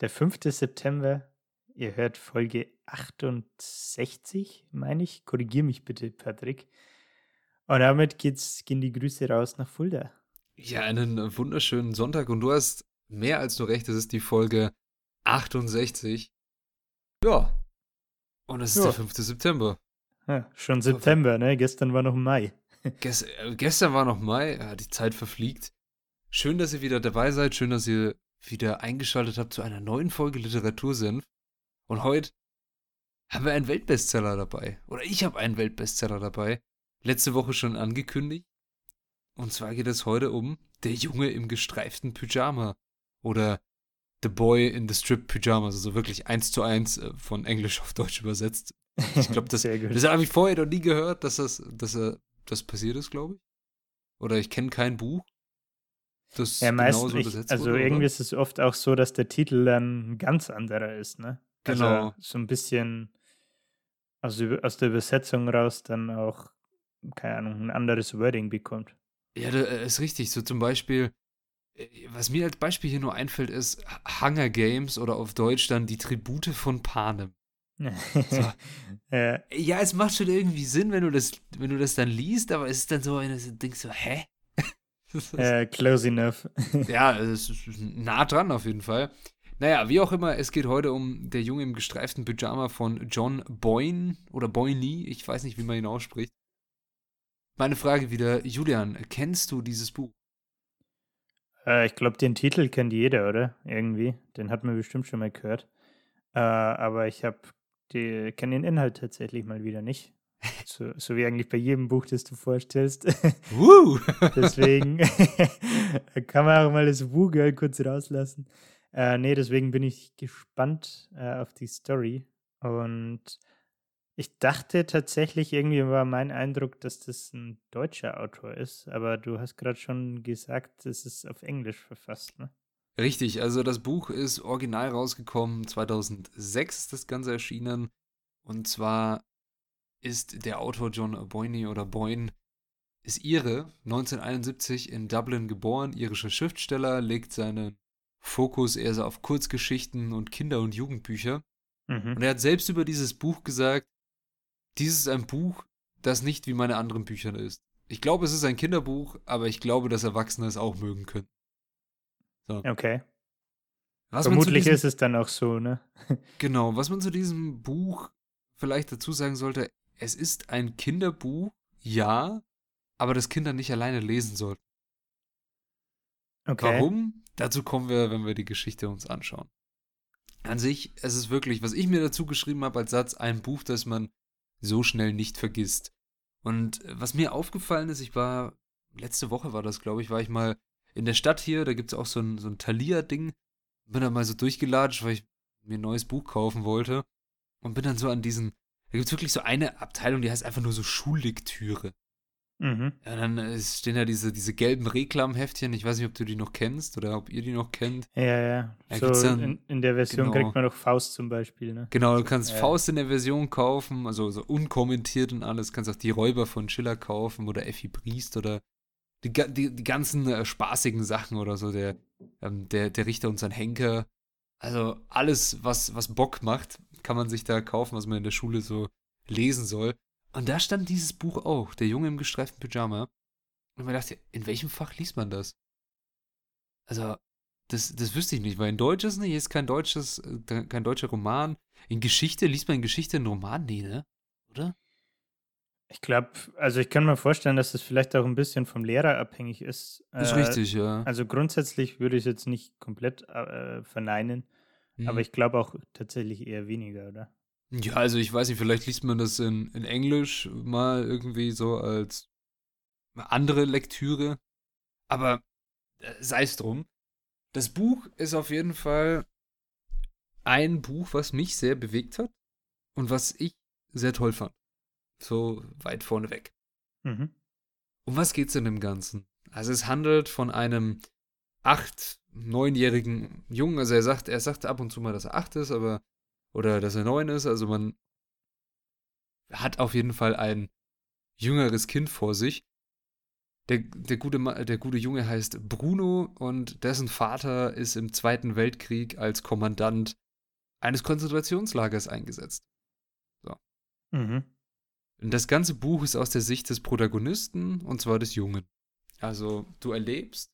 der 5. September. Ihr hört Folge 68, meine ich. Korrigier mich bitte, Patrick. Und damit geht's, gehen die Grüße raus nach Fulda. Ja, einen wunderschönen Sonntag und du hast mehr als nur recht, es ist die Folge 68. Ja. Und es ist Ja. der 5. September. Ja, schon September, ne? Gestern war noch Mai. Ges äh, gestern war noch Mai, ja, die Zeit verfliegt. Schön, dass ihr wieder dabei seid, schön, dass ihr wieder eingeschaltet habt zu einer neuen Folge Literatursenf. Und heute haben wir einen Weltbestseller dabei. Oder ich habe einen Weltbestseller dabei. Letzte Woche schon angekündigt. Und zwar geht es heute um Der Junge im gestreiften Pyjama. Oder The Boy in the Strip Pyjamas. Also wirklich eins zu eins äh, von Englisch auf Deutsch übersetzt. Ich glaube, das, das habe ich vorher noch nie gehört, dass das, dass er, das passiert ist, glaube ich. Oder ich kenne kein Buch, das Ja, meistens, genauso ich, besetzt also wurde, irgendwie oder? ist es oft auch so, dass der Titel dann ein ganz anderer ist, ne? Genau. Also so ein bisschen aus, aus der Übersetzung raus dann auch, keine Ahnung, ein anderes Wording bekommt. Ja, da, äh, ist richtig. So zum Beispiel, äh, was mir als Beispiel hier nur einfällt, ist Hunger Games oder auf Deutsch dann die Tribute von Panem. ja, Ja, es macht schon irgendwie Sinn, wenn du das, wenn du das dann liest, aber es ist dann so, eine, du denkst so, hä? Äh, close enough. Ja, es ist nah dran auf jeden Fall. Naja, wie auch immer, es geht heute um Der Junge im gestreiften Pyjama von John Boyne oder Boyne, ich weiß nicht, wie man ihn ausspricht. Meine Frage wieder, Julian, kennst du dieses Buch? Äh, ich glaube, den Titel kennt jeder, oder? Irgendwie. Den hat man bestimmt schon mal gehört. Äh, aber ich habe kenne den Inhalt tatsächlich mal wieder nicht. So, so wie eigentlich bei jedem Buch, das du vorstellst. Woo! deswegen kann man auch mal das Wu-Girl kurz rauslassen. Äh, nee, deswegen bin ich gespannt äh, auf die Story. Und ich dachte tatsächlich, irgendwie war mein Eindruck, dass das ein deutscher Autor ist. Aber du hast gerade schon gesagt, es ist auf Englisch verfasst, ne? Richtig, also das Buch ist original rausgekommen, 2006 ist das Ganze erschienen. Und zwar ist der Autor John Boyne oder Boyne, ist Ire, 1971 in Dublin geboren, irischer Schriftsteller, legt seinen Fokus eher so auf Kurzgeschichten und Kinder- und Jugendbücher. Mhm. Und er hat selbst über dieses Buch gesagt, dies ist ein Buch, das nicht wie meine anderen Bücher ist. Ich glaube, es ist ein Kinderbuch, aber ich glaube, dass Erwachsene es auch mögen können. Okay. Was Vermutlich diesem- ist es dann auch so, ne? Genau, was man zu diesem Buch vielleicht dazu sagen sollte, es ist ein Kinderbuch, ja, aber das Kinder nicht alleine lesen sollten. Okay. Warum? Dazu kommen wir, wenn wir die Geschichte uns anschauen. An sich, es ist wirklich, was ich mir dazu geschrieben habe als Satz, ein Buch, das man so schnell nicht vergisst. Und äh, was mir aufgefallen ist, ich war, letzte Woche war das, glaube ich, war ich mal in der Stadt hier, da gibt es auch so ein, so ein Thalia-Ding. Bin da mal so durchgelatscht, weil ich mir ein neues Buch kaufen wollte. Und bin dann so an diesen, da gibt es wirklich so eine Abteilung, die heißt einfach nur so Schullektüre. Mhm. Ja, dann äh, stehen da diese, diese gelben Reklamheftchen. Ich weiß nicht, ob du die noch kennst oder ob ihr die noch kennt. Ja, ja. Ja, so dann- in, in der Version genau. kriegt man doch Faust zum Beispiel, ne? Genau, du kannst Ja. Faust in der Version kaufen, also so unkommentiert und alles. Kannst auch die Räuber von Schiller kaufen oder Effi Briest oder die, die, die ganzen äh, spaßigen Sachen oder so. Der, ähm, der, der Richter und sein Henker. Also alles, was, was Bock macht, kann man sich da kaufen, was man in der Schule so lesen soll. Und da stand dieses Buch auch, Der Junge im gestreiften Pyjama. Und man dachte, in welchem Fach liest man das? Also, das, das wüsste ich nicht, weil in Deutsch ist nicht, ist kein deutsches, äh, kein deutscher Roman. In Geschichte, liest man in Geschichte einen Roman? Nee, ne? Oder? Ich glaube, also ich kann mir vorstellen, dass es vielleicht auch ein bisschen vom Lehrer abhängig ist. Ist Äh, richtig, ja. Also grundsätzlich würde ich es jetzt nicht komplett äh, verneinen, Mhm. aber ich glaube auch tatsächlich eher weniger, oder? Ja, also ich weiß nicht, vielleicht liest man das in, in Englisch mal irgendwie so als andere Lektüre. Aber äh, sei es drum. Das Buch ist auf jeden Fall ein Buch, was mich sehr bewegt hat und was ich sehr toll fand. So weit vorneweg. Mhm. Um was geht's in dem Ganzen? Also es handelt von einem acht, neunjährigen Jungen. Also er sagt, er sagt ab und zu mal, dass er acht ist, aber oder dass er neun ist. Also man hat auf jeden Fall ein jüngeres Kind vor sich. Der, der, gute, der gute Junge heißt Bruno und dessen Vater ist im Zweiten Weltkrieg als Kommandant eines Konzentrationslagers eingesetzt. So. Mhm. Und das ganze Buch ist aus der Sicht des Protagonisten und zwar des Jungen. Also du erlebst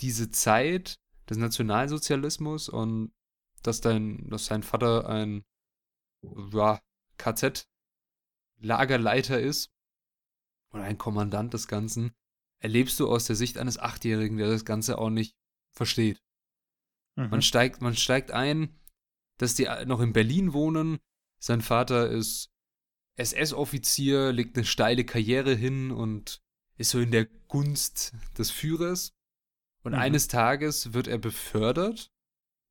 diese Zeit des Nationalsozialismus und dass dein, dass sein Vater ein ja, KZ-Lagerleiter ist oder ein Kommandant des Ganzen, erlebst du aus der Sicht eines Achtjährigen, der das Ganze auch nicht versteht. Mhm. Man steigt, man steigt ein, dass die noch in Berlin wohnen. Sein Vater ist SS-Offizier, legt eine steile Karriere hin und ist so in der Gunst des Führers. Und Mhm. eines Tages wird er befördert.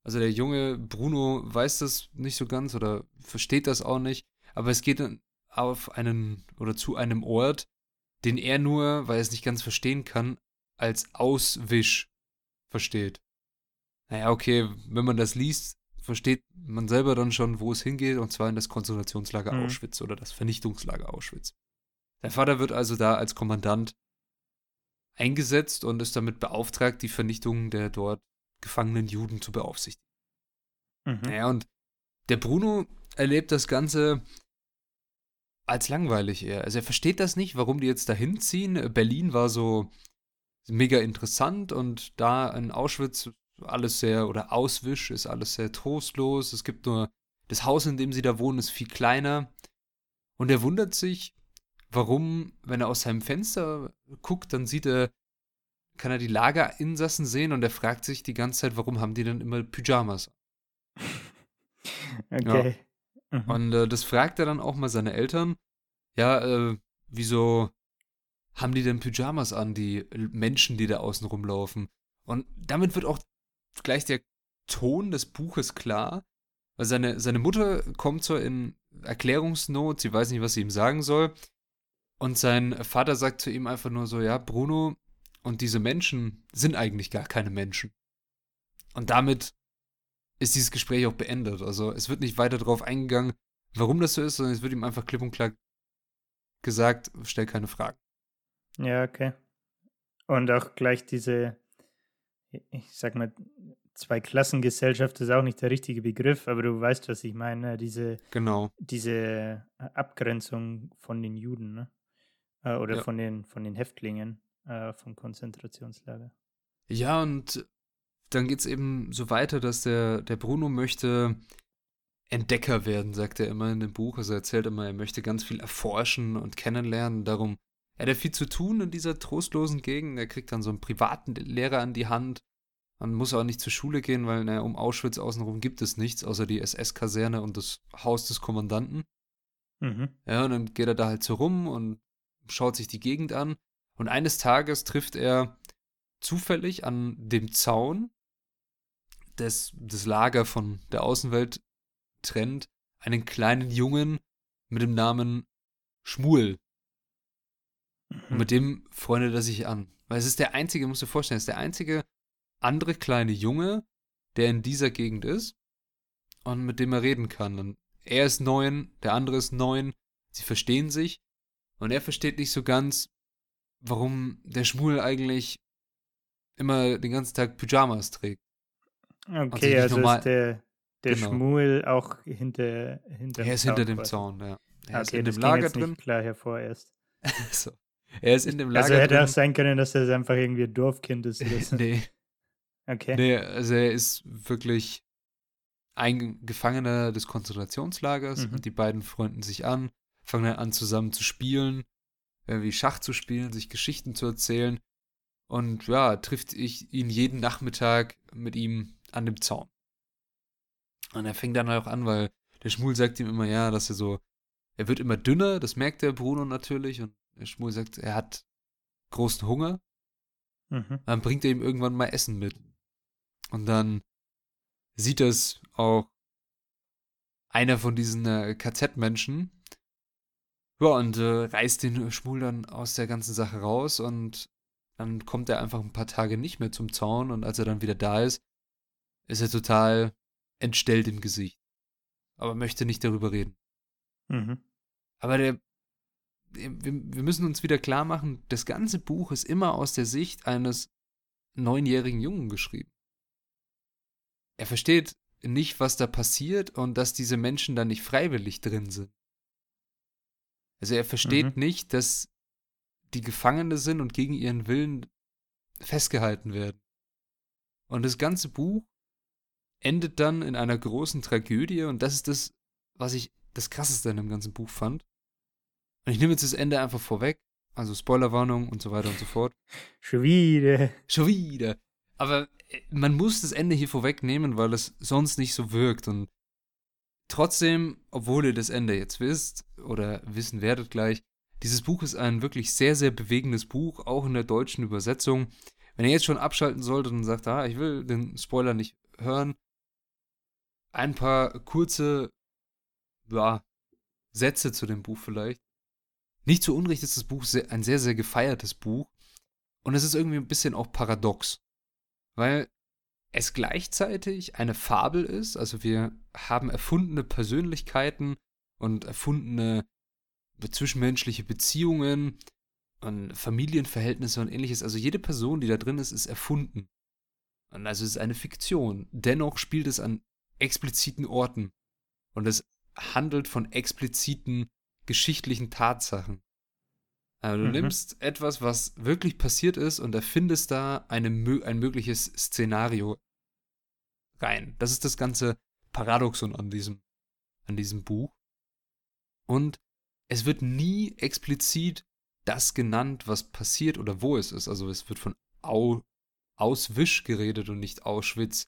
Also der junge Bruno weiß das nicht so ganz oder versteht das auch nicht. Aber es geht dann auf einen oder zu einem Ort, den er nur, weil er es nicht ganz verstehen kann, als Auswisch versteht. Naja, okay, wenn man das liest, versteht man selber dann schon, wo es hingeht, und zwar in das Konzentrationslager Mhm. Auschwitz oder das Vernichtungslager Auschwitz. Sein Vater wird also da als Kommandant eingesetzt und ist damit beauftragt, die Vernichtung der dort gefangenen Juden zu beaufsichtigen. Mhm. Naja, und der Bruno erlebt das Ganze als langweilig eher. Also er versteht das nicht, warum die jetzt dahin ziehen. Berlin war so mega interessant und da in Auschwitz alles sehr, oder Auswisch ist alles sehr trostlos. Es gibt nur, das Haus, in dem sie da wohnen, ist viel kleiner. Und er wundert sich, warum, wenn er aus seinem Fenster guckt, dann sieht er, kann er die Lagerinsassen sehen und er fragt sich die ganze Zeit, warum haben die denn immer Pyjamas? Okay. Mhm. Und äh, das fragt er dann auch mal seine Eltern. Ja, äh, wieso haben die denn Pyjamas an, die Menschen, die da außen rumlaufen? Und damit wird auch gleich der Ton des Buches klar. Weil seine, seine Mutter kommt so in Erklärungsnot, sie weiß nicht, was sie ihm sagen soll. Und sein Vater sagt zu ihm einfach nur so, ja, Bruno und diese Menschen sind eigentlich gar keine Menschen. Und damit ist dieses Gespräch auch beendet. Also es wird nicht weiter darauf eingegangen, warum das so ist, sondern es wird ihm einfach klipp und klar gesagt, stell keine Fragen. Ja, okay. Und auch gleich diese, ich sag mal, Zweiklassengesellschaft ist auch nicht der richtige Begriff, aber du weißt, was ich meine. Diese, Genau. diese Abgrenzung von den Juden, ne? Äh, Oder Ja. von, den, von den Häftlingen äh, vom Konzentrationslager. Ja, und dann geht es eben so weiter, dass der, der Bruno möchte Entdecker werden, sagt er immer in dem Buch. Also er erzählt immer, er möchte ganz viel erforschen und kennenlernen. Darum, er hat ja viel zu tun in dieser trostlosen Gegend. Er kriegt dann so einen privaten Lehrer an die Hand. Man muss auch nicht zur Schule gehen, weil naja, um Auschwitz außenrum gibt es nichts, außer die SS-Kaserne und das Haus des Kommandanten. Mhm. Ja, und dann geht er da halt so rum und schaut sich die Gegend an. Und eines Tages trifft er zufällig an dem Zaun, des, das Lager von der Außenwelt trennt, einen kleinen Jungen mit dem Namen Schmuel. Und Mhm. mit dem freundet er sich an. Weil es ist der einzige, musst du dir vorstellen, es ist der einzige andere kleine Junge, der in dieser Gegend ist und mit dem er reden kann. Und er ist neun, der andere ist neun, sie verstehen sich und er versteht nicht so ganz, warum der Schmuel eigentlich immer den ganzen Tag Pyjamas trägt. Okay, also ist der, der Genau. Schmuel auch hinter, hinter Er ist hinter dem quasi. Zaun, ja. Er Ah, ist okay, in dem Lager drin. nicht klar hervor erst. so. Er ist in dem Lager Also hätte drin. auch sein können, dass er einfach irgendwie ein Dorfkind ist oder so. nee. Okay. Nee, also er ist wirklich ein Gefangener des Konzentrationslagers Mhm. und die beiden freunden sich an, fangen dann an zusammen zu spielen, irgendwie Schach zu spielen, sich Geschichten zu erzählen und ja, trifft ich ihn jeden Nachmittag mit ihm an dem Zaun. Und er fängt dann auch an, weil der Schmul sagt ihm immer, ja, dass er so, er wird immer dünner, das merkt der Bruno natürlich und der Schmul sagt, er hat großen Hunger Mhm. dann bringt er ihm irgendwann mal Essen mit. Und dann sieht das auch einer von diesen äh, KZ-Menschen. Ja, und äh, reißt den Schmul dann aus der ganzen Sache raus und dann kommt er einfach ein paar Tage nicht mehr zum Zaun und als er dann wieder da ist, ist er total entstellt im Gesicht. Aber möchte nicht darüber reden. Mhm. Aber der, wir, wir müssen uns wieder klar machen, das ganze Buch ist immer aus der Sicht eines neunjährigen Jungen geschrieben. Er versteht nicht, was da passiert und dass diese Menschen da nicht freiwillig drin sind. Also er versteht mhm. nicht, dass die Gefangene sind und gegen ihren Willen festgehalten werden. Und das ganze Buch endet dann in einer großen Tragödie und das ist das, was ich das krasseste in dem ganzen Buch fand. Und ich nehme jetzt das Ende einfach vorweg. Also Spoilerwarnung und so weiter und so fort. Schon wieder. Schon wieder. Aber äh, man muss das Ende hier vorwegnehmen, weil es sonst nicht so wirkt. Und trotzdem, obwohl ihr das Ende jetzt wisst oder wissen werdet gleich, dieses Buch ist ein wirklich sehr, sehr bewegendes Buch, auch in der deutschen Übersetzung. Wenn ihr jetzt schon abschalten solltet und sagt, ah, ich will den Spoiler nicht hören, ein paar kurze ja, Sätze zu dem Buch vielleicht. Nicht zu Unrecht ist das Buch ein sehr, sehr gefeiertes Buch. Und es ist irgendwie ein bisschen auch paradox. Weil es gleichzeitig eine Fabel ist. Also wir haben erfundene Persönlichkeiten und erfundene zwischenmenschliche Beziehungen und Familienverhältnisse und ähnliches. Also jede Person, die da drin ist, ist erfunden. Und also es ist eine Fiktion. Dennoch spielt es an expliziten Orten. Und es handelt von expliziten geschichtlichen Tatsachen. Also du mhm. nimmst etwas, was wirklich passiert ist und erfindest da eine, ein mögliches Szenario rein. Das ist das ganze Paradoxon an diesem, an diesem Buch. Und es wird nie explizit das genannt, was passiert oder wo es ist. Also es wird von Au Auswisch geredet und nicht Auschwitz.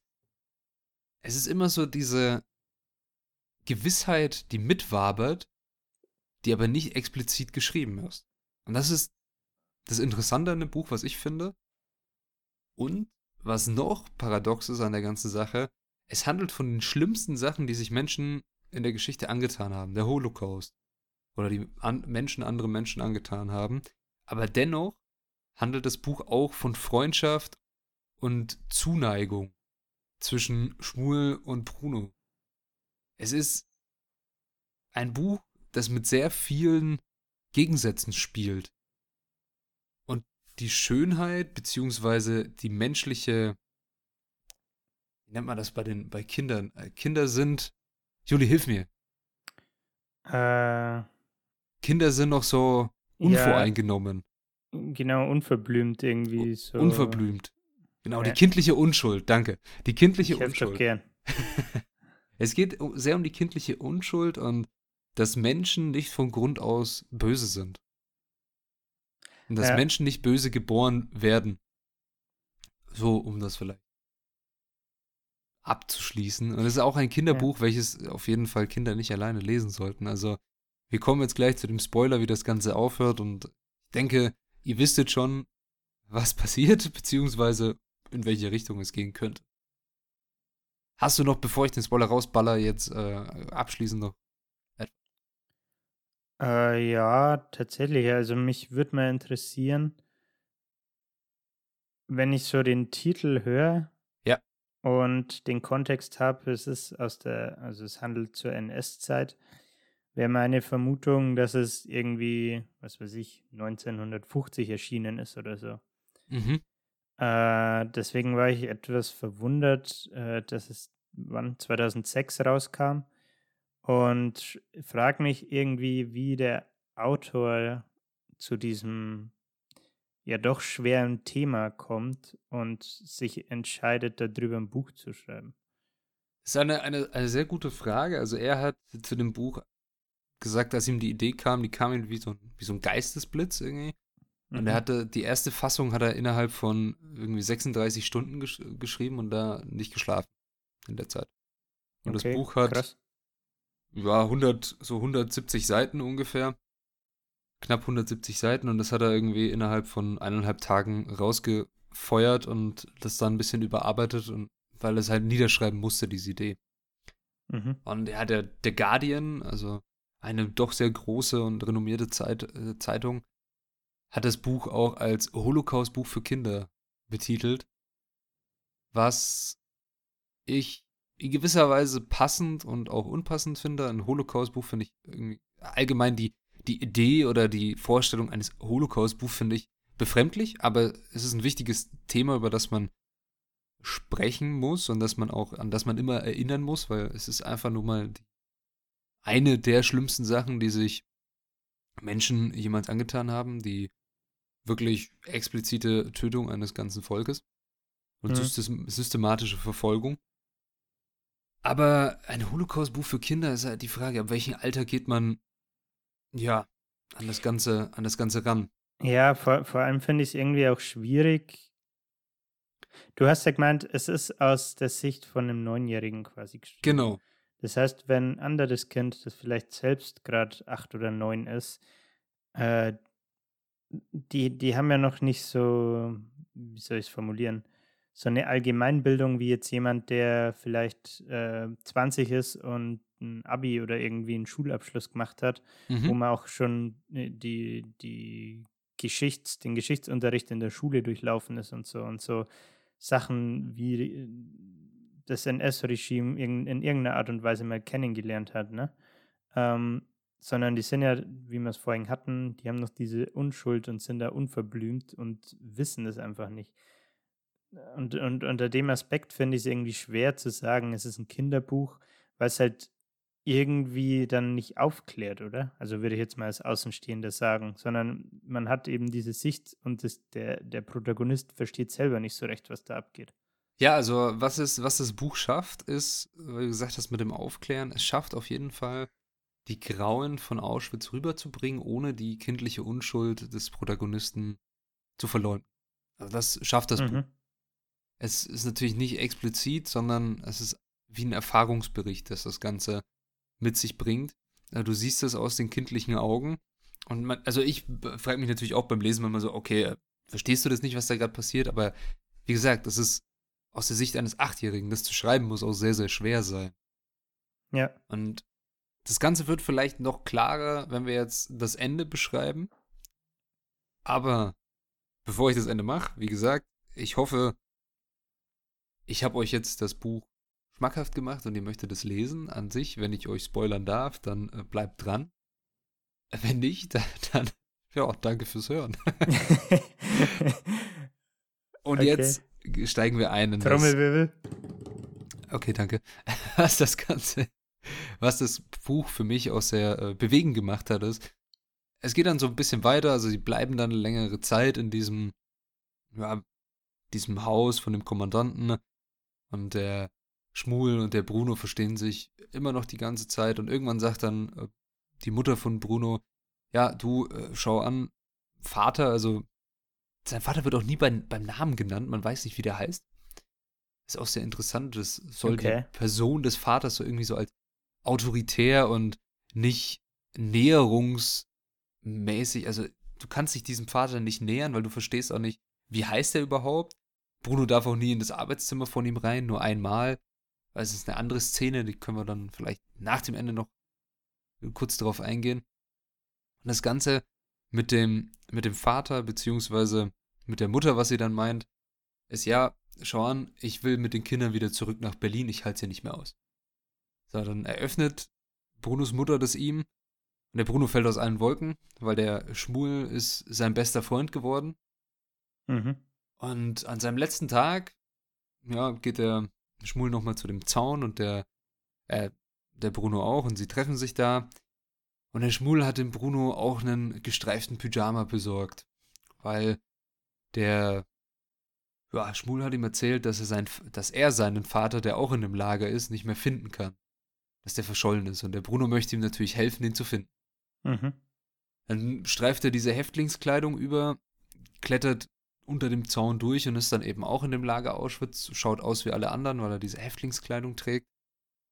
Es ist immer so diese Gewissheit, die mitwabert, die aber nicht explizit geschrieben ist. Und das ist das Interessante an dem Buch, was ich finde. Und was noch paradox ist an der ganzen Sache, es handelt von den schlimmsten Sachen, die sich Menschen in der Geschichte angetan haben. Der Holocaust. Oder die an Menschen andere Menschen angetan haben. Aber dennoch handelt das Buch auch von Freundschaft und Zuneigung zwischen Schmuel und Bruno. Es ist ein Buch, das mit sehr vielen Gegensätzen spielt. Und die Schönheit, beziehungsweise die menschliche, wie nennt man das bei den, bei Kindern? Äh, Kinder sind, Juli, hilf mir. Äh, Kinder sind noch so unvoreingenommen. Ja, genau, unverblümt irgendwie so. Unverblümt. Genau, ja. die kindliche Unschuld, danke. Die kindliche ich Unschuld. Gern. es geht sehr um die kindliche Unschuld und dass Menschen nicht von Grund aus böse sind. Und dass ja. Menschen nicht böse geboren werden. So, um das vielleicht abzuschließen. Und es ist auch ein Kinderbuch, ja. welches auf jeden Fall Kinder nicht alleine lesen sollten. Also, wir kommen jetzt gleich zu dem Spoiler, wie das Ganze aufhört. Und ich denke, ihr wisstet schon, was passiert, beziehungsweise in welche Richtung es gehen könnte. Hast du noch, bevor ich den Spoiler rausballer, jetzt äh, abschließend noch äh, ja, tatsächlich. Also mich würde mal interessieren, wenn ich so den Titel höre Ja. und den Kontext habe, es ist aus der, also es handelt zur NS-Zeit, wäre meine Vermutung, dass es irgendwie, was weiß ich, 1950 erschienen ist oder so. Mhm. Äh, deswegen war ich etwas verwundert, äh, dass es wann 2006 rauskam. Und frage mich irgendwie, wie der Autor zu diesem ja doch schweren Thema kommt und sich entscheidet, darüber ein Buch zu schreiben. Das ist eine, eine, eine sehr gute Frage. Also er hat zu dem Buch gesagt, dass ihm die Idee kam, die kam ihm wie so, wie so ein Geistesblitz irgendwie. Und mhm. er hatte, die erste Fassung hat er innerhalb von irgendwie 36 Stunden gesch geschrieben und da nicht geschlafen in der Zeit. Und okay, das Buch hat krass ja, 100, so 170 Seiten ungefähr. Knapp 170 Seiten und das hat er irgendwie innerhalb von eineinhalb Tagen rausgefeuert und das dann ein bisschen überarbeitet und weil er es halt niederschreiben musste, diese Idee. Mhm. Und ja, der, der Guardian, also eine doch sehr große und renommierte Zeit, äh, Zeitung, hat das Buch auch als Holocaust-Buch für Kinder betitelt, was ich in gewisser Weise passend und auch unpassend finde. Ein Holocaust-Buch finde ich irgendwie allgemein die, die Idee oder die Vorstellung eines Holocaust-Buchs finde ich befremdlich, aber es ist ein wichtiges Thema, über das man sprechen muss und dass man auch, an das man immer erinnern muss, weil es ist einfach nur mal die, eine der schlimmsten Sachen, die sich Menschen jemals angetan haben, die wirklich explizite Tötung eines ganzen Volkes und Mhm. systematische Verfolgung. Aber ein Holocaust-Buch für Kinder ist halt die Frage, ab welchem Alter geht man, ja, an das Ganze, an das Ganze ran? Ja, vor, vor allem finde ich es irgendwie auch schwierig. Du hast ja gemeint, es ist aus der Sicht von einem Neunjährigen quasi geschrieben. Genau. Das heißt, wenn ein anderes Kind, das vielleicht selbst gerade acht oder neun ist, äh, die, die haben ja noch nicht so, wie soll ich es formulieren, so eine Allgemeinbildung wie jetzt jemand, der vielleicht äh, 20 ist und ein Abi oder irgendwie einen Schulabschluss gemacht hat, wo Mhm. man auch schon äh, die, die Geschichts-, den Geschichtsunterricht in der Schule durchlaufen ist und so und so Sachen wie äh, das NS-Regime in, in irgendeiner Art und Weise mal kennengelernt hat, ne? Ähm, sondern die sind ja, wie wir es vorhin hatten, die haben noch diese Unschuld und sind da unverblümt und wissen es einfach nicht. Und, und unter dem Aspekt finde ich es irgendwie schwer zu sagen, es ist ein Kinderbuch, weil es halt irgendwie dann nicht aufklärt, oder? Also würde ich jetzt mal als Außenstehender sagen, sondern man hat eben diese Sicht und das, der, der Protagonist versteht selber nicht so recht, was da abgeht. Ja, also was, es, was das Buch schafft, ist, wie du gesagt hast, mit dem Aufklären, es schafft auf jeden Fall, die Grauen von Auschwitz rüberzubringen, ohne die kindliche Unschuld des Protagonisten zu verleugnen. Also das schafft das Buch. Es ist natürlich nicht explizit, sondern es ist wie ein Erfahrungsbericht, das das Ganze mit sich bringt. Ja, Du siehst es aus den kindlichen Augen. Und man, also ich frage mich natürlich auch beim Lesen manchmal so, okay, äh, verstehst du das nicht, was da gerade passiert? Aber wie gesagt, das ist aus der Sicht eines Achtjährigen, das zu schreiben muss auch sehr, sehr schwer sein. Ja. Und das Ganze wird vielleicht noch klarer, wenn wir jetzt das Ende beschreiben. Aber bevor ich das Ende mache, wie gesagt, ich hoffe, ich habe euch jetzt das Buch schmackhaft gemacht und ihr möchtet es lesen an sich. Wenn ich euch spoilern darf, dann äh, bleibt dran. Wenn nicht, dann, dann ja, danke fürs Hören. Und Okay. jetzt steigen wir ein in das, Trommelwirbel. Okay, danke. Was das Ganze, was das Buch für mich auch sehr äh, bewegend gemacht hat, ist, es geht dann so ein bisschen weiter, also sie bleiben dann eine längere Zeit in diesem, ja, diesem Haus von dem Kommandanten und der Schmuel und der Bruno verstehen sich immer noch die ganze Zeit und irgendwann sagt dann äh, die Mutter von Bruno, ja, du, äh, schau an, Vater, also sein Vater wird auch nie beim, beim Namen genannt, man weiß nicht, wie der heißt. Ist auch sehr interessant, das soll Okay. die Person des Vaters so irgendwie so als autoritär und nicht näherungsmäßig, also du kannst dich diesem Vater nicht nähern, weil du verstehst auch nicht, wie heißt er überhaupt. Bruno darf auch nie in das Arbeitszimmer von ihm rein, nur einmal. Weil es ist eine andere Szene, die können wir dann vielleicht nach dem Ende noch kurz darauf eingehen. Und das Ganze mit dem, mit dem Vater, beziehungsweise mit der Mutter, was sie dann meint, ist ja, schau an, ich will mit den Kindern wieder zurück nach Berlin, ich halte es ja nicht mehr aus. So, dann eröffnet Brunos Mutter das ihm und der Bruno fällt aus allen Wolken, weil der Schmuel ist sein bester Freund geworden. Mhm. Und an seinem letzten Tag, ja, geht der Schmuel nochmal zu dem Zaun und der, äh, der Bruno auch und sie treffen sich da. Und der Schmuel hat dem Bruno auch einen gestreiften Pyjama besorgt, weil der, ja, Schmuel hat ihm erzählt, dass er, sein, dass er seinen Vater, der auch in dem Lager ist, nicht mehr finden kann. Dass der verschollen ist. Und der Bruno möchte ihm natürlich helfen, ihn zu finden. Mhm. Dann streift er diese Häftlingskleidung über, klettert unter dem Zaun durch und ist dann eben auch in dem Lager Auschwitz, schaut aus wie alle anderen, weil er diese Häftlingskleidung trägt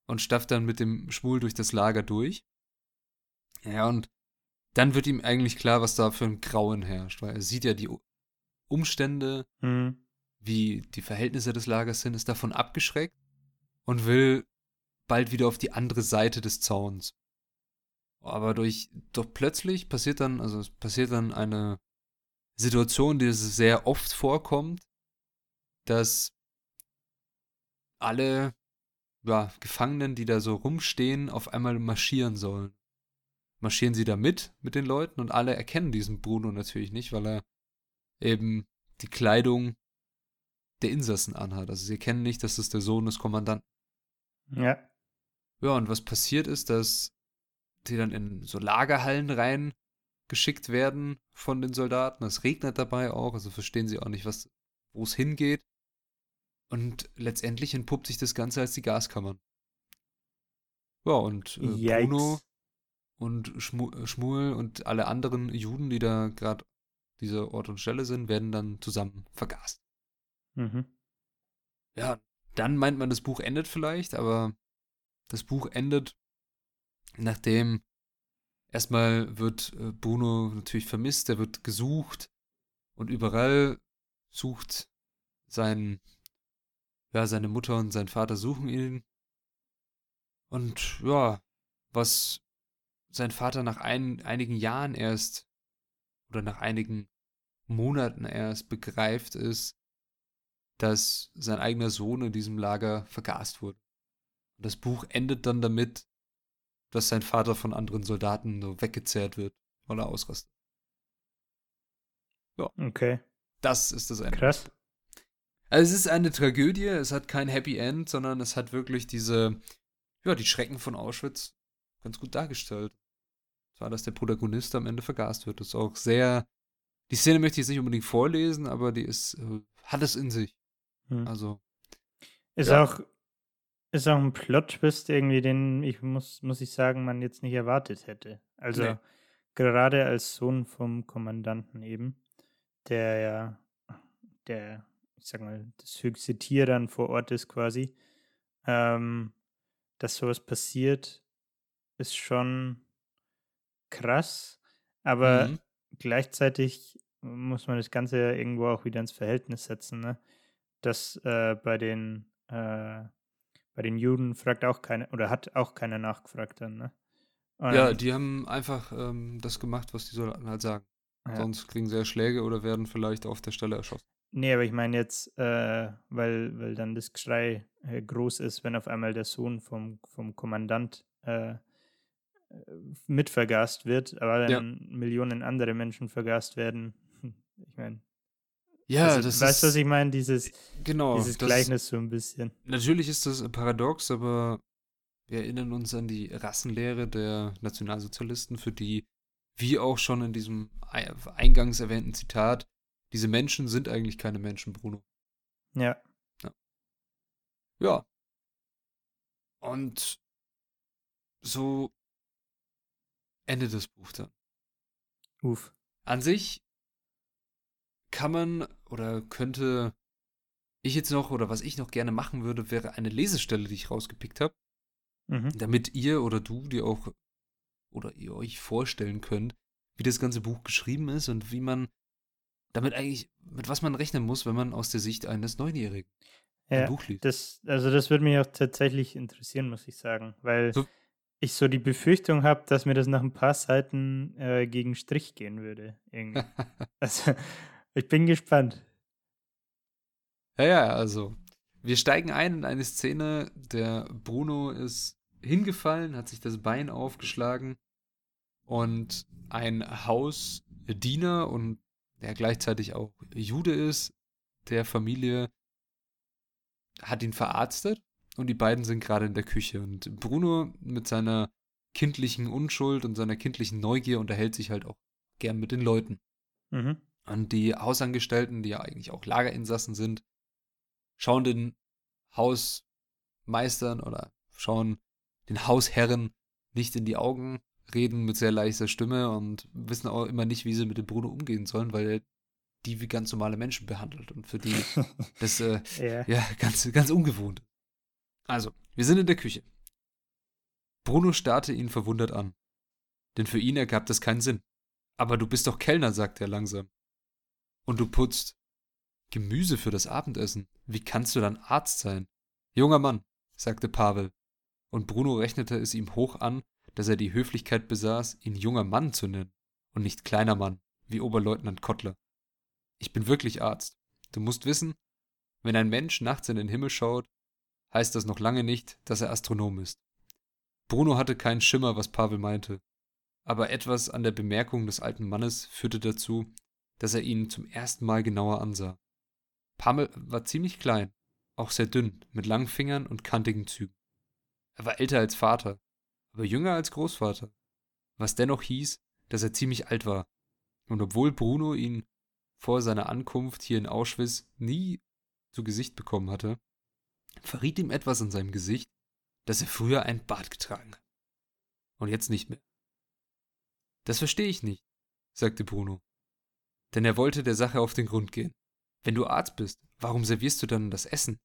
und stafft dann mit dem Schwul durch das Lager durch. Ja, und dann wird ihm eigentlich klar, was da für ein Grauen herrscht, weil er sieht ja die Umstände, Mhm. wie die Verhältnisse des Lagers sind, ist davon abgeschreckt und will bald wieder auf die andere Seite des Zauns. Aber durch, doch plötzlich passiert dann, also es passiert dann eine Situation, die sehr oft vorkommt, dass alle ja, Gefangenen, die da so rumstehen, auf einmal marschieren sollen. Marschieren sie da mit, mit den Leuten und alle erkennen diesen Bruno natürlich nicht, weil er eben die Kleidung der Insassen anhat. Also sie erkennen nicht, dass das der Sohn des Kommandanten. Ja. Ja, und was passiert ist, dass die dann in so Lagerhallen rein geschickt werden von den Soldaten. Es regnet dabei auch, also verstehen sie auch nicht, was, wo es hingeht. Und letztendlich entpuppt sich das Ganze als die Gaskammern. Ja, und äh, Bruno und Schmu Schmuel und alle anderen Juden, die da gerade diese Ort und Stelle sind, werden dann zusammen vergast. Mhm. Ja, dann meint man, das Buch endet vielleicht, aber das Buch endet, nachdem erstmal wird äh, Bruno natürlich vermisst, er wird gesucht und überall sucht sein, ja, seine Mutter und sein Vater suchen ihn. Und ja, was sein Vater nach ein, einigen Jahren erst oder nach einigen Monaten erst begreift, ist, dass sein eigener Sohn in diesem Lager vergast wurde. Und das Buch endet dann damit, dass sein Vater von anderen Soldaten so weggezerrt wird, weil er ausrastet. Ja. Okay. Das ist das Ende. Krass. Also es ist eine Tragödie, es hat kein Happy End, sondern es hat wirklich diese, ja, die Schrecken von Auschwitz ganz gut dargestellt. Zwar, dass der Protagonist am Ende vergast wird. Das ist auch sehr. Die Szene möchte ich jetzt nicht unbedingt vorlesen, aber die ist, äh, hat es in sich. Hm. Also. Ist ja. auch ist auch ein Plot-Twist irgendwie, den ich muss, muss ich sagen, man jetzt nicht erwartet hätte. Also nee. gerade als Sohn vom Kommandanten eben, der ja, der, ich sag mal, das höchste Tier dann vor Ort ist quasi, ähm, dass sowas passiert, ist schon krass, aber mhm. gleichzeitig muss man das Ganze ja irgendwo auch wieder ins Verhältnis setzen, ne? Dass äh, bei den äh, bei den Juden fragt auch keiner oder hat auch keiner nachgefragt dann, ne? Und ja, die haben einfach ähm, das gemacht, was die Soldaten halt sagen. Ja. Sonst kriegen sie ja Schläge oder werden vielleicht auf der Stelle erschossen. Nee, aber ich meine jetzt, äh, weil, weil dann das Geschrei äh, groß ist, wenn auf einmal der Sohn vom, vom Kommandant äh, mitvergast wird, aber wenn ja. Millionen andere Menschen vergast werden, ich meine, ja, also, das weißt du, was ich meine? Dieses, genau, dieses Gleichnis so ein bisschen. Natürlich ist das paradox, aber wir erinnern uns an die Rassenlehre der Nationalsozialisten, für die, wie auch schon in diesem eingangs erwähnten Zitat, diese Menschen sind eigentlich keine Menschen, Bruno. Ja. Ja. ja. Und so endet das Buch dann. Uff. An sich kann man oder könnte ich jetzt noch oder was ich noch gerne machen würde, wäre eine Lesestelle, die ich rausgepickt habe, mhm. damit ihr oder du dir auch oder ihr euch vorstellen könnt, wie das ganze Buch geschrieben ist und wie man damit eigentlich, mit was man rechnen muss, wenn man aus der Sicht eines Neunjährigen ja, ein Buch liest. Das, also das würde mich auch tatsächlich interessieren, muss ich sagen, weil so, ich so die Befürchtung habe, dass mir das nach ein paar Seiten äh, gegen Strich gehen würde. Irgendwie. also, ich bin gespannt. Ja, ja, also. Wir steigen ein in eine Szene. Der Bruno ist hingefallen, hat sich das Bein aufgeschlagen und ein Hausdiener und der gleichzeitig auch Jude ist, der Familie, hat ihn verarztet und die beiden sind gerade in der Küche. Und Bruno mit seiner kindlichen Unschuld und seiner kindlichen Neugier unterhält sich halt auch gern mit den Leuten. Mhm. Und die Hausangestellten, die ja eigentlich auch Lagerinsassen sind, schauen den Hausmeistern oder schauen den Hausherren nicht in die Augen, reden mit sehr leichter Stimme und wissen auch immer nicht, wie sie mit dem Bruno umgehen sollen, weil er die wie ganz normale Menschen behandelt und für die das äh, ja. ja ganz, ganz ungewohnt. Also, wir sind in der Küche. Bruno starrte ihn verwundert an. Denn für ihn ergab das keinen Sinn. Aber du bist doch Kellner, sagte er langsam. Und du putzt Gemüse für das Abendessen. Wie kannst du dann Arzt sein? Junger Mann, sagte Pavel und Bruno rechnete es ihm hoch an, dass er die Höflichkeit besaß, ihn junger Mann zu nennen und nicht kleiner Mann, wie Oberleutnant Kottler. Ich bin wirklich Arzt. Du musst wissen, wenn ein Mensch nachts in den Himmel schaut, heißt das noch lange nicht, dass er Astronom ist. Bruno hatte keinen Schimmer, was Pavel meinte, aber etwas an der Bemerkung des alten Mannes führte dazu, dass er ihn zum ersten Mal genauer ansah. Pavel war ziemlich klein, auch sehr dünn, mit langen Fingern und kantigen Zügen. Er war älter als Vater, aber jünger als Großvater, was dennoch hieß, dass er ziemlich alt war. Und obwohl Bruno ihn vor seiner Ankunft hier in Auschwitz nie zu Gesicht bekommen hatte, verriet ihm etwas an seinem Gesicht, dass er früher ein Bart getragen hat. Und jetzt nicht mehr. Das verstehe ich nicht, sagte Bruno. Denn er wollte der Sache auf den Grund gehen. Wenn du Arzt bist, warum servierst du dann das Essen?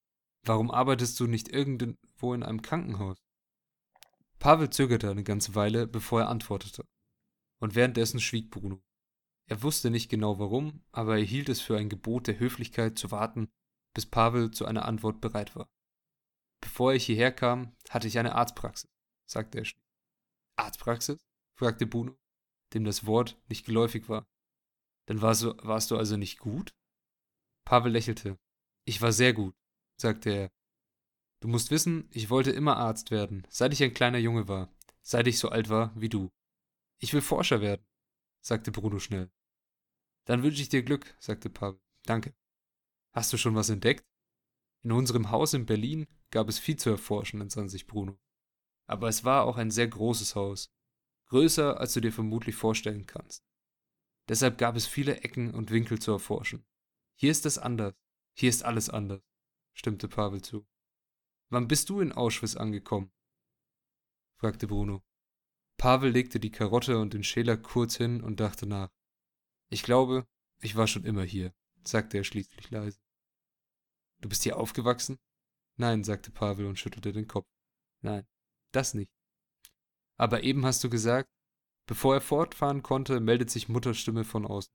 Warum arbeitest du nicht irgendwo in einem Krankenhaus? Pavel zögerte eine ganze Weile, bevor er antwortete. Und währenddessen schwieg Bruno. Er wusste nicht genau warum, aber er hielt es für ein Gebot der Höflichkeit zu warten, bis Pavel zu einer Antwort bereit war. Bevor ich hierher kam, hatte ich eine Arztpraxis, sagte er schnell. Arztpraxis? fragte Bruno, dem das Wort nicht geläufig war. Dann warst du, warst du also nicht gut? Pavel lächelte. Ich war sehr gut, sagte er. Du musst wissen, ich wollte immer Arzt werden, seit ich ein kleiner Junge war, seit ich so alt war wie du. Ich will Forscher werden, sagte Bruno schnell. Dann wünsche ich dir Glück, sagte Pavel. Danke. Hast du schon was entdeckt? In unserem Haus in Berlin gab es viel zu erforschen, entsann sich Bruno. Aber es war auch ein sehr großes Haus, größer als du dir vermutlich vorstellen kannst. Deshalb gab es viele Ecken und Winkel zu erforschen. Hier ist es anders, hier ist alles anders, stimmte Pavel zu. Wann bist du in Auschwitz angekommen? fragte Bruno. Pavel legte die Karotte und den Schäler kurz hin und dachte nach. Ich glaube, ich war schon immer hier, sagte er schließlich leise. Du bist hier aufgewachsen? Nein, sagte Pavel und schüttelte den Kopf. Nein, das nicht. Aber eben hast du gesagt, bevor er fortfahren konnte, meldet sich Mutters Stimme von außen.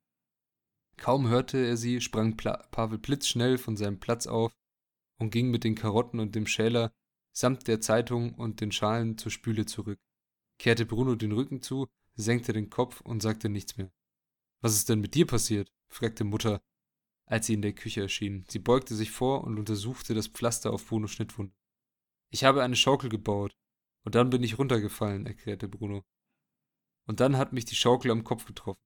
Kaum hörte er sie, sprang Pavel blitzschnell von seinem Platz auf und ging mit den Karotten und dem Schäler samt der Zeitung und den Schalen zur Spüle zurück, kehrte Bruno den Rücken zu, senkte den Kopf und sagte nichts mehr. Was ist denn mit dir passiert? fragte Mutter, als sie in der Küche erschien. Sie beugte sich vor und untersuchte das Pflaster auf Brunos Schnittwunde. Ich habe eine Schaukel gebaut, und dann bin ich runtergefallen, erklärte Bruno. Und dann hat mich die Schaukel am Kopf getroffen.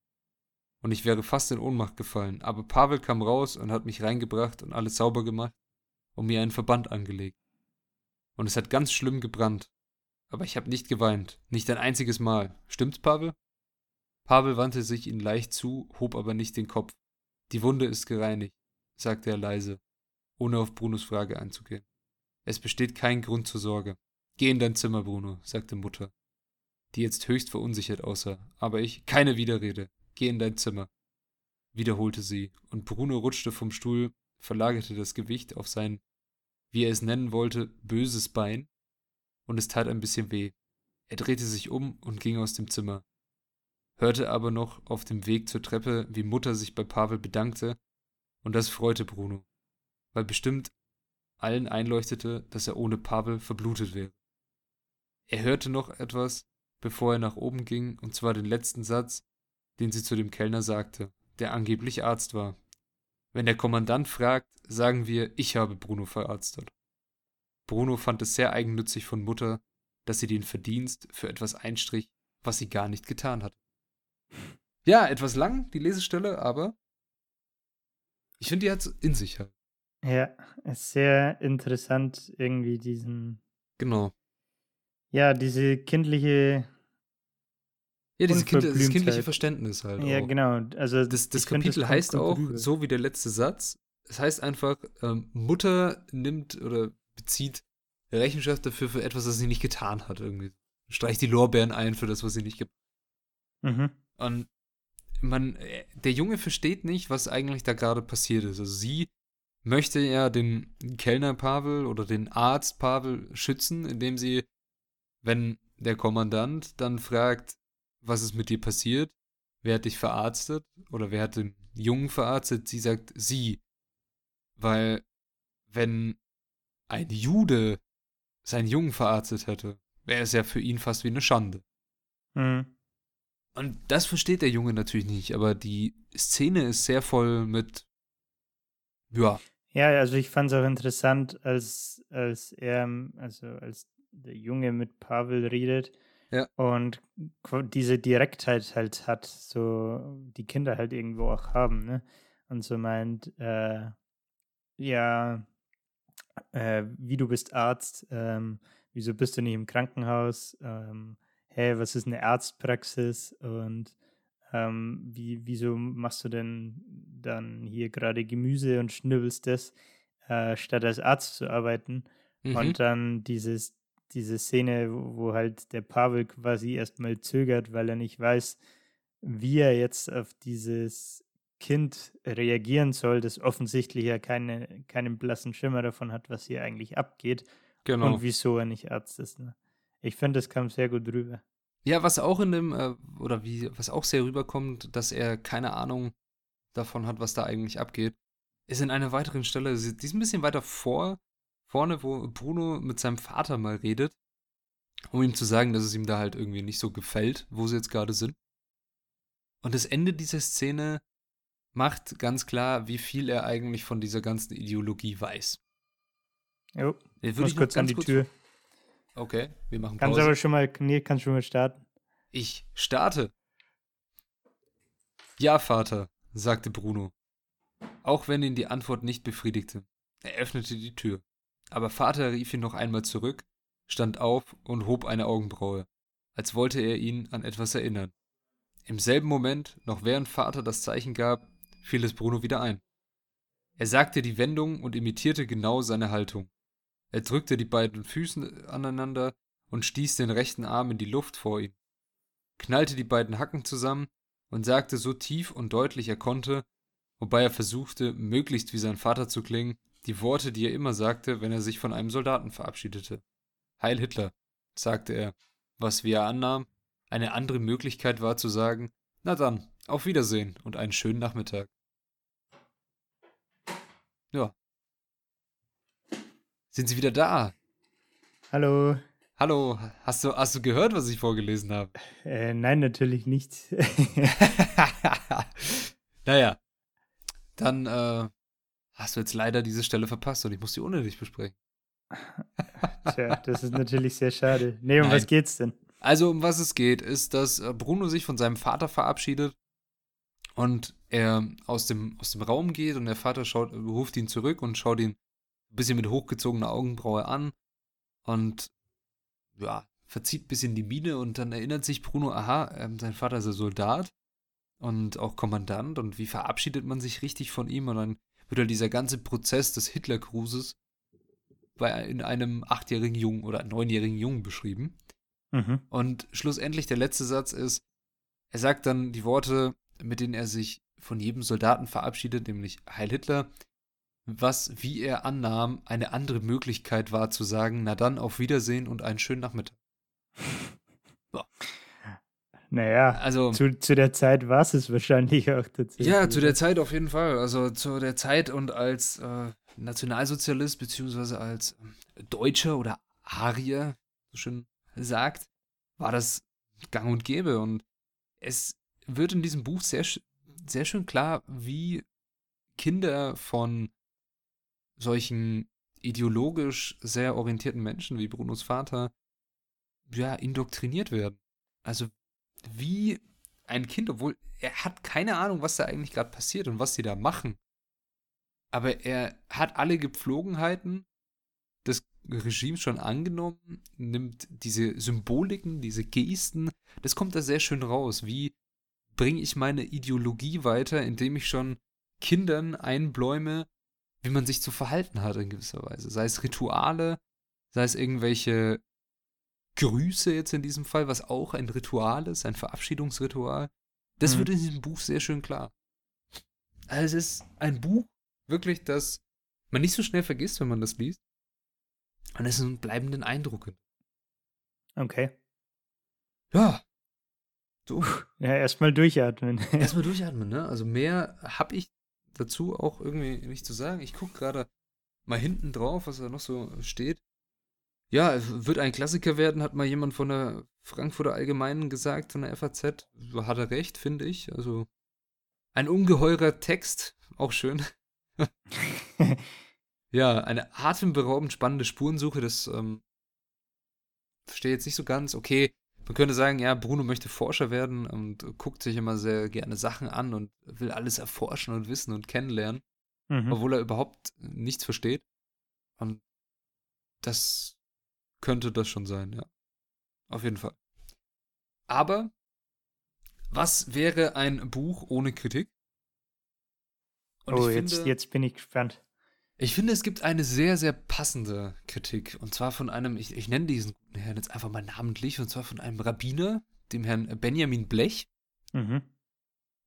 Und ich wäre fast in Ohnmacht gefallen, aber Pavel kam raus und hat mich reingebracht und alles sauber gemacht und mir einen Verband angelegt. Und es hat ganz schlimm gebrannt. Aber ich habe nicht geweint, nicht ein einziges Mal. Stimmt's, Pavel? Pavel wandte sich ihm leicht zu, hob aber nicht den Kopf. Die Wunde ist gereinigt, sagte er leise, ohne auf Brunos Frage einzugehen. Es besteht kein Grund zur Sorge. Geh in dein Zimmer, Bruno, sagte Mutter, die jetzt höchst verunsichert aussah. Aber ich, keine Widerrede. Geh in dein Zimmer, wiederholte sie, und Bruno rutschte vom Stuhl, verlagerte das Gewicht auf sein wie er es nennen wollte, böses Bein, und es tat ein bisschen weh. Er drehte sich um und ging aus dem Zimmer, hörte aber noch auf dem Weg zur Treppe, wie Mutter sich bei Pavel bedankte, und das freute Bruno, weil bestimmt allen einleuchtete, dass er ohne Pavel verblutet wäre. Er hörte noch etwas, bevor er nach oben ging, und zwar den letzten Satz, den sie zu dem Kellner sagte, der angeblich Arzt war. Wenn der Kommandant fragt, sagen wir, ich habe Bruno verarztet. Bruno fand es sehr eigennützig von Mutter, dass sie den Verdienst für etwas einstrich, was sie gar nicht getan hat. Ja, etwas lang, die Lesestelle, aber ich finde, die hat in sich halt. Ja, ist sehr interessant, irgendwie diesen. Genau. Ja, diese kindliche ja, dieses kind, das kindliche Verständnis halt. Ja, auch. genau. Also das, das Kapitel das heißt auch, rüber. so wie der letzte Satz, es heißt einfach, ähm, Mutter nimmt oder bezieht Rechenschaft dafür für etwas, das sie nicht getan hat. Irgendwie. Streicht die Lorbeeren ein für das, was sie nicht gibt. Mhm. Und man, äh, der Junge versteht nicht, was eigentlich da gerade passiert ist. Also sie möchte ja den Kellner Pavel oder den Arzt Pavel schützen, indem sie, wenn der Kommandant dann fragt, was ist mit dir passiert? Wer hat dich verarztet? Oder wer hat den Jungen verarztet? Sie sagt sie. Weil, wenn ein Jude seinen Jungen verarztet hätte, wäre es ja für ihn fast wie eine Schande. Mhm. Und das versteht der Junge natürlich nicht, aber die Szene ist sehr voll mit, ja. Ja, also ich fand es auch interessant, als, als er, also als der Junge mit Pavel redet Ja. und diese Direktheit halt hat, so die Kinder halt irgendwo auch haben, ne? Und so meint, äh, ja, äh, wie du bist Arzt, ähm, wieso bist du nicht im Krankenhaus? Ähm, hey, was ist eine Arztpraxis? Und ähm, wie, wieso machst du denn dann hier gerade Gemüse und schnibbelst das, äh, statt als Arzt zu arbeiten? Mhm. Und dann dieses, diese Szene, wo, halt der Pavel quasi erstmal zögert, weil er nicht weiß, wie er jetzt auf dieses Kind reagieren soll, das offensichtlich ja keine, keinen blassen Schimmer davon hat, was hier eigentlich abgeht genau. und wieso er nicht Arzt ist. Ne? Ich finde, das kam sehr gut rüber. Ja, was auch in dem, äh, oder wie, was auch sehr rüberkommt, dass er keine Ahnung davon hat, was da eigentlich abgeht, ist in einer weiteren Stelle, die ist ein bisschen weiter vor, vorne, wo Bruno mit seinem Vater mal redet, um ihm zu sagen, dass es ihm da halt irgendwie nicht so gefällt, wo sie jetzt gerade sind. Und das Ende dieser Szene macht ganz klar, wie viel er eigentlich von dieser ganzen Ideologie weiß. Jo, ich muss kurz an die Tür. Okay, wir machen Kannst Pause. aber schon mal, nee, kannst schon mal starten. Ich starte. Ja, Vater, sagte Bruno. Auch wenn ihn die Antwort nicht befriedigte. Er öffnete die Tür. Aber Vater rief ihn noch einmal zurück, stand auf und hob eine Augenbraue, als wollte er ihn an etwas erinnern. Im selben Moment, noch während Vater das Zeichen gab, fiel es Bruno wieder ein. Er sagte die Wendung und imitierte genau seine Haltung. Er drückte die beiden Füße aneinander und stieß den rechten Arm in die Luft vor ihm knallte die beiden Hacken zusammen und sagte so tief und deutlich er konnte, wobei er versuchte, möglichst wie sein Vater zu klingen, die Worte, die er immer sagte, wenn er sich von einem Soldaten verabschiedete. Heil Hitler, sagte er, was wie er annahm, eine andere Möglichkeit war zu sagen, na dann, auf Wiedersehen und einen schönen Nachmittag. Ja. Sind Sie wieder da? Hallo. Hallo, hast du, hast du gehört, was ich vorgelesen habe? Äh, nein, natürlich nicht. naja, dann äh, hast du jetzt leider diese Stelle verpasst und ich muss die ohne dich besprechen. Tja, das ist natürlich sehr schade. Nee, um Nein. was geht's denn? Also, um was es geht, ist, dass äh, Bruno sich von seinem Vater verabschiedet und er aus dem, aus dem Raum geht und der Vater schaut, ruft ihn zurück und schaut ihn ein bisschen mit hochgezogener Augenbraue an und ja, verzieht ein bisschen die Miene und dann erinnert sich Bruno, aha, ähm, sein Vater ist ja Soldat und auch Kommandant und wie verabschiedet man sich richtig von ihm und dann wird halt dieser ganze Prozess des Hitlergrußes bei in einem achtjährigen Jungen oder neunjährigen Jungen beschrieben. Mhm. Und schlussendlich der letzte Satz ist, er sagt dann die Worte, mit denen er sich von jedem Soldaten verabschiedet, nämlich Heil Hitler, was, wie er annahm, eine andere Möglichkeit war zu sagen, na dann auf Wiedersehen und einen schönen Nachmittag. Naja, Also, zu, zu der Zeit war es es wahrscheinlich auch tatsächlich. ja, zu der Zeit auf jeden Fall. Also zu der Zeit und als äh, Nationalsozialist beziehungsweise als äh, Deutscher oder Arier, so schön sagt, war das gang und gäbe. Und es wird in diesem Buch sehr, sehr schön klar, wie Kinder von solchen ideologisch sehr orientierten Menschen wie Brunos Vater ja indoktriniert werden. Also wie ein Kind, obwohl er hat keine Ahnung, was da eigentlich gerade passiert und was sie da machen. Aber er hat alle Gepflogenheiten des Regimes schon angenommen, nimmt diese Symboliken, diese Gesten, das kommt da sehr schön raus. Wie bringe ich meine Ideologie weiter, indem ich schon Kindern einbläume, wie man sich zu verhalten hat in gewisser Weise. Sei es Rituale, sei es irgendwelche Grüße jetzt in diesem Fall, was auch ein Ritual ist, ein Verabschiedungsritual. Das Mhm. wird in diesem Buch sehr schön klar. Also es ist ein Buch, wirklich, das man nicht so schnell vergisst, wenn man das liest. Und es ist einen bleibenden Eindruck. Okay. Ja. So, Ja, erstmal durchatmen. erstmal durchatmen, ne? Also mehr habe ich dazu auch irgendwie nicht zu sagen. Ich gucke gerade mal hinten drauf, was da noch so steht. Ja, wird ein Klassiker werden, hat mal jemand von der Frankfurter Allgemeinen gesagt, von der FAZ. Hat er recht, finde ich. Also ein ungeheurer Text, auch schön. ja, eine atemberaubend spannende Spurensuche, das ähm, verstehe jetzt nicht so ganz. Okay, man könnte sagen, ja, Bruno möchte Forscher werden und guckt sich immer sehr gerne Sachen an und will alles erforschen und wissen und kennenlernen, mhm. obwohl er überhaupt nichts versteht. Und das könnte das schon sein, ja. Auf jeden Fall. Aber was wäre ein Buch ohne Kritik? Und oh, jetzt, finde, jetzt bin ich gespannt. Ich finde, es gibt eine sehr, sehr passende Kritik. Und zwar von einem, ich, ich nenne diesen Herrn jetzt einfach mal namentlich, und zwar von einem Rabbiner, dem Herrn Benjamin Blech. Mhm.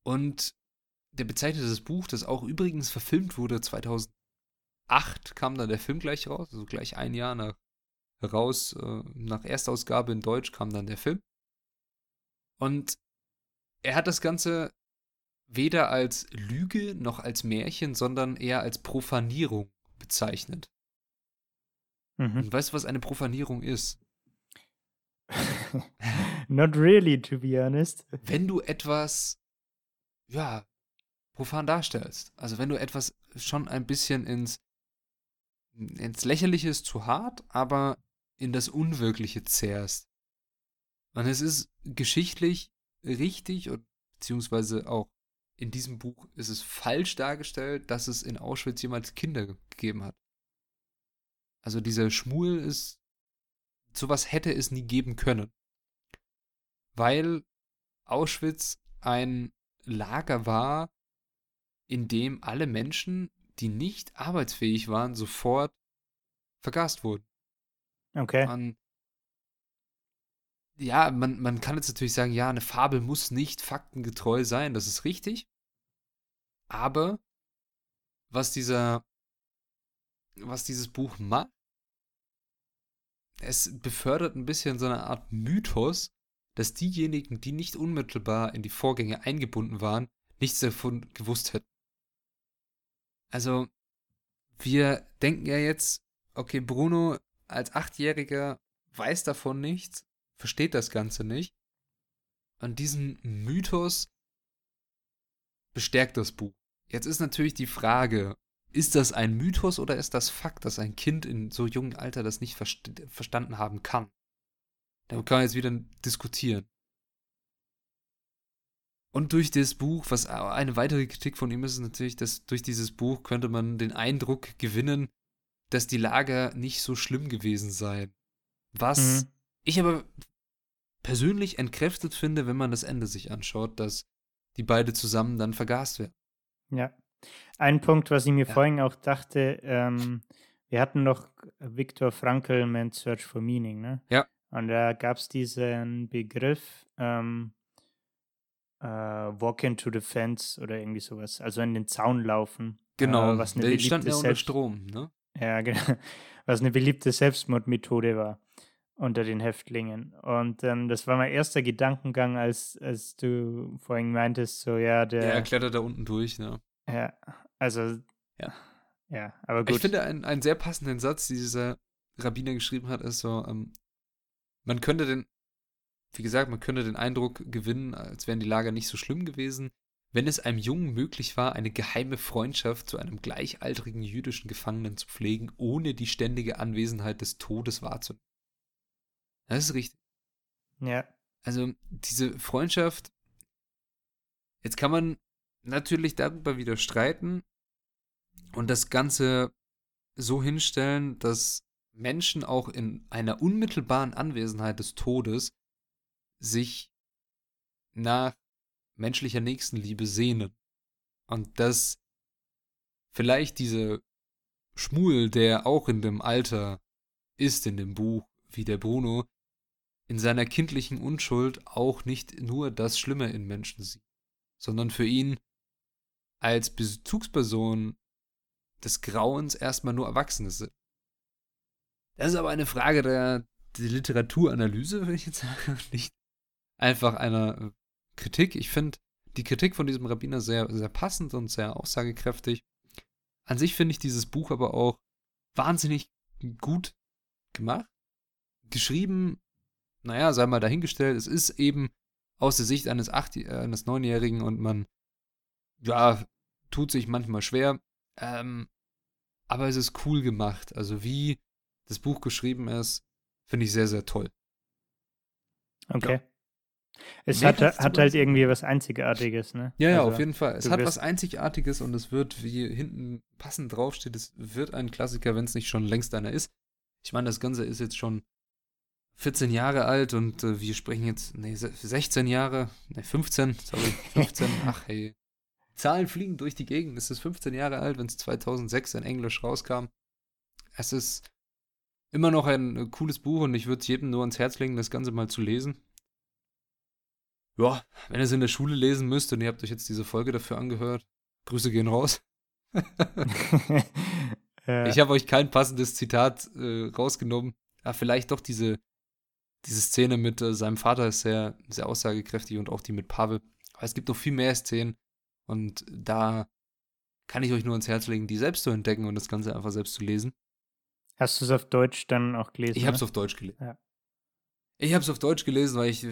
Und der bezeichnet das Buch, das auch übrigens verfilmt wurde 2008, kam dann der Film gleich raus, also gleich ein Jahr nach raus, äh, nach Erstausgabe in Deutsch kam dann der Film. Und er hat das Ganze weder als Lüge noch als Märchen, sondern eher als Profanierung bezeichnet. Mhm. Und weißt du, was eine Profanierung ist? Not really, to be honest. Wenn du etwas, ja, profan darstellst. Also wenn du etwas schon ein bisschen ins, ins Lächerliche ist zu hart, aber in das Unwirkliche zehrst. Und es ist geschichtlich richtig und beziehungsweise auch in diesem Buch ist es falsch dargestellt, dass es in Auschwitz jemals Kinder gegeben hat. Also dieser Schmuel ist, sowas hätte es nie geben können. Weil Auschwitz ein Lager war, in dem alle Menschen, die nicht arbeitsfähig waren, sofort vergast wurden. Okay. Man, ja, man, man kann jetzt natürlich sagen, ja, eine Fabel muss nicht faktengetreu sein, das ist richtig. Aber was dieser, was dieses Buch macht, es befördert ein bisschen so eine Art Mythos, dass diejenigen, die nicht unmittelbar in die Vorgänge eingebunden waren, nichts davon gewusst hätten. Also, wir denken ja jetzt, okay, Bruno als Achtjähriger weiß davon nichts, versteht das Ganze nicht. Und diesen Mythos bestärkt das Buch. Jetzt ist natürlich die Frage, ist das ein Mythos oder ist das Fakt, dass ein Kind in so jungem Alter das nicht verst verstanden haben kann? Da kann man jetzt wieder diskutieren. Und durch das Buch, was eine weitere Kritik von ihm ist, ist natürlich, dass durch dieses Buch könnte man den Eindruck gewinnen, dass die Lager nicht so schlimm gewesen seien. Was mhm. ich aber persönlich entkräftet finde, wenn man das Ende sich anschaut, dass die beide zusammen dann vergast werden. Ja. Ein Punkt, was ich mir ja. vorhin auch dachte, ähm, wir hatten noch Viktor Frankl, Man's Search for Meaning, ne? Ja. Und da gab es diesen Begriff, ähm, äh, Walk into the Fence oder irgendwie sowas, also in den Zaun laufen. Genau, äh, was eine der stand ja unter Strom, ne? Ja, genau. Was eine beliebte Selbstmordmethode war unter den Häftlingen. Und ähm, das war mein erster Gedankengang, als, als du vorhin meintest, so ja, der. Ja, er klettert da unten durch, ne? Ja, also. Ja. Ja, aber gut. Ich finde, einen, einen sehr passenden Satz, die dieser Rabbiner geschrieben hat, ist so, ähm, man könnte den, wie gesagt, man könnte den Eindruck gewinnen, als wären die Lager nicht so schlimm gewesen, wenn es einem Jungen möglich war, eine geheime Freundschaft zu einem gleichaltrigen jüdischen Gefangenen zu pflegen, ohne die ständige Anwesenheit des Todes wahrzunehmen. Das ist richtig. Ja. Also diese Freundschaft, jetzt kann man natürlich darüber wieder streiten und das Ganze so hinstellen, dass Menschen auch in einer unmittelbaren Anwesenheit des Todes sich nach menschlicher Nächstenliebe sehnen. Und dass vielleicht diese Schmuel, der auch in dem Alter ist in dem Buch, wie der Bruno, in seiner kindlichen Unschuld auch nicht nur das Schlimme in Menschen sieht, sondern für ihn als Bezugsperson des Grauens erstmal nur Erwachsene sind. Das ist aber eine Frage der, der Literaturanalyse, würde ich jetzt sagen, nicht einfach einer Kritik. Ich finde die Kritik von diesem Rabbiner sehr, sehr passend und sehr aussagekräftig. An sich finde ich dieses Buch aber auch wahnsinnig gut gemacht. geschrieben, naja, sei mal dahingestellt, es ist eben aus der Sicht eines, Acht äh, eines Neunjährigen und man, ja, tut sich manchmal schwer. Ähm, aber es ist cool gemacht. Also wie das Buch geschrieben ist, finde ich sehr, sehr toll. Okay. Ja. Es hat, hat halt irgendwie was Einzigartiges, ne? Ja, ja, also, auf jeden Fall. Es hat was Einzigartiges und es wird, wie hinten passend draufsteht, es wird ein Klassiker, wenn es nicht schon längst einer ist. Ich meine, das Ganze ist jetzt schon 14 Jahre alt und äh, wir sprechen jetzt, nee, 16 Jahre, nee, 15, sorry, 15, ach hey. Zahlen fliegen durch die Gegend. Es ist 15 Jahre alt, wenn es 2006 in Englisch rauskam. Es ist immer noch ein äh, cooles Buch und ich würde es jedem nur ans Herz legen, das Ganze mal zu lesen. Ja, wenn ihr es in der Schule lesen müsst und ihr habt euch jetzt diese Folge dafür angehört, Grüße gehen raus. Ich habe euch kein passendes Zitat äh, rausgenommen. Ja, vielleicht doch diese, diese Szene mit äh, seinem Vater ist sehr, sehr aussagekräftig und auch die mit Pavel. Aber es gibt noch viel mehr Szenen und da kann ich euch nur ans Herz legen, die selbst zu entdecken und das Ganze einfach selbst zu lesen. Hast du es auf Deutsch dann auch gelesen? Ich habe es auf Deutsch gelesen. Ja. Ich habe es auf Deutsch gelesen, weil ich,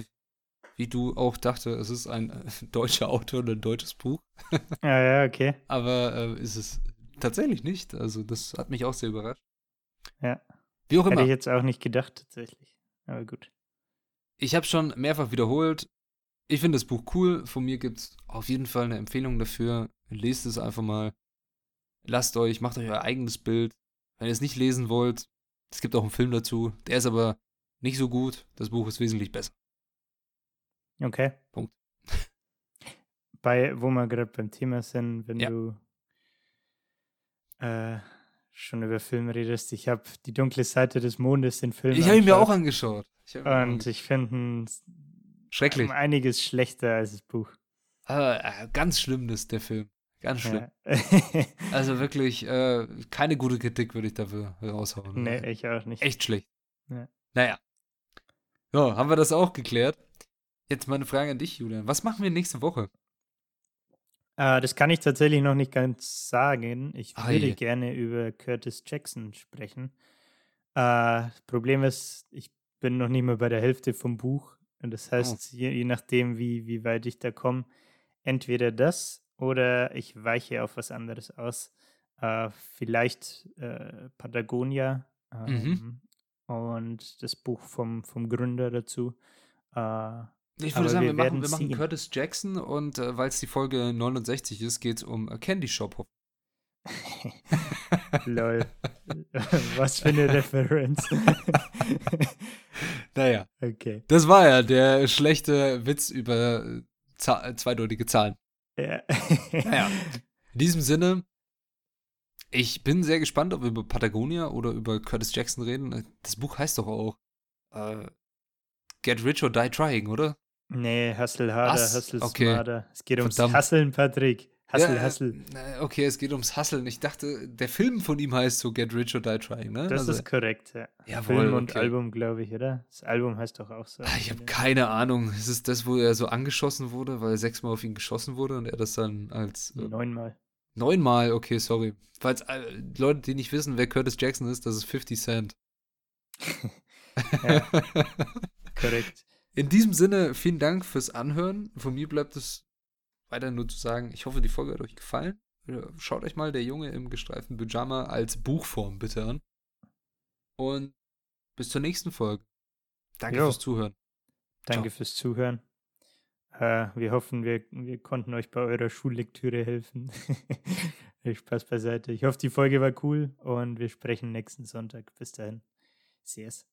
wie du auch dachte, es ist ein deutscher Autor und ein deutsches Buch. ja, ja, okay. Aber äh, ist es tatsächlich nicht. Also das hat mich auch sehr überrascht. Ja. Wie auch immer. Hätte ich jetzt auch nicht gedacht, tatsächlich. Aber gut. Ich habe schon mehrfach wiederholt. Ich finde das Buch cool. Von mir gibt es auf jeden Fall eine Empfehlung dafür. Lest es einfach mal. Lasst euch, macht euch euer eigenes Bild. Wenn ihr es nicht lesen wollt, es gibt auch einen Film dazu. Der ist aber nicht so gut. Das Buch ist wesentlich besser. Okay. Punkt. Bei, wo wir gerade beim Thema sind, wenn ja. du äh, schon über Filme redest, ich habe die dunkle Seite des Mondes den Film. Ich habe ihn mir auch angeschaut. Ich und ich finde schrecklich um einiges schlechter als das Buch. Äh, ganz schlimm ist der Film. Ganz schlimm. Ja. also wirklich, äh, keine gute Kritik würde ich dafür raushauen. Nee, ich auch nicht. Echt schlecht. Ja. Naja. Ja, haben wir das auch geklärt. Jetzt meine Frage an dich, Julian. Was machen wir nächste Woche? Äh, das kann ich tatsächlich noch nicht ganz sagen. Ich Ei. würde gerne über Curtis Jackson sprechen. Äh, das Problem ist, ich bin noch nicht mal bei der Hälfte vom Buch. Und das heißt, oh. je, je, nachdem, wie, wie weit ich da komme, entweder das oder ich weiche auf was anderes aus. Äh, vielleicht äh, Patagonia mhm. ähm, mhm. und das Buch vom, vom Gründer dazu. Äh, ich würde sagen, wir, wir machen, wir machen Curtis Jackson und äh, weil es die Folge 69 ist, geht es um äh, Candy Shop. Lol. Was für eine Referenz. naja. Okay. Das war ja der schlechte Witz über äh, Zahl, zweideutige Zahlen. Ja. naja. In diesem Sinne, ich bin sehr gespannt, ob wir über Patagonia oder über Curtis Jackson reden. Das Buch heißt doch auch äh, Get Rich or Die Trying, oder? Nee, Hustle harder, Was? Hustle okay. Es geht ums Verdammt. Hustlen, Patrick. Hustle, ja, Hustle. Okay, es geht ums Hustlen. Ich dachte, der Film von ihm heißt so Get Rich or Die Trying, ne? Das also, ist korrekt, ja. Jawohl, Film und okay. Album, glaube ich, oder? Das Album heißt doch auch so. Ah, ich habe keine Ahnung. Ist es das, wo er so angeschossen wurde, weil sechsmal auf ihn geschossen wurde und er das dann als. Äh, Neunmal. Neunmal, okay, sorry. Falls äh, Leute, die nicht wissen, wer Curtis Jackson ist, das ist 50 Cent. ja, korrekt. In diesem Sinne, vielen Dank fürs Anhören. Von mir bleibt es weiter nur zu sagen, ich hoffe, die Folge hat euch gefallen. Schaut euch mal der Junge im gestreiften Pyjama als Buchform bitte an. Und bis zur nächsten Folge. Danke jo. fürs Zuhören. Danke Ciao. fürs Zuhören. Äh, wir hoffen, wir, wir konnten euch bei eurer Schullektüre helfen. Spaß beiseite. Ich hoffe, die Folge war cool und wir sprechen nächsten Sonntag. Bis dahin. Cheers.